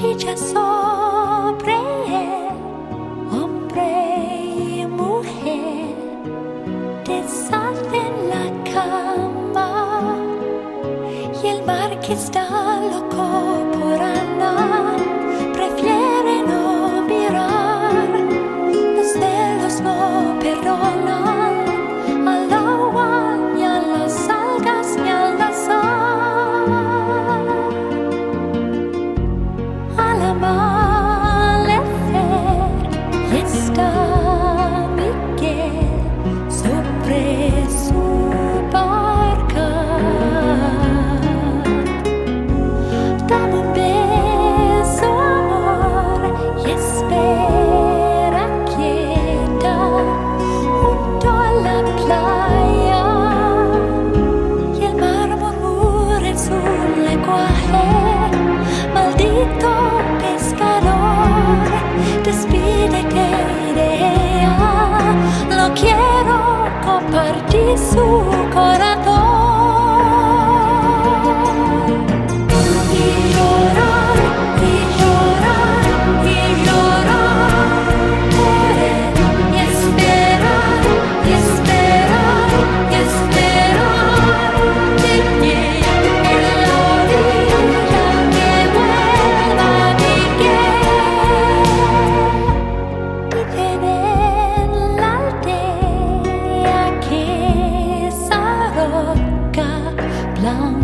Y ya sobre él, hombre y mujer, deshacen la cama y el mar que está loco. 了吗？so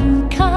Come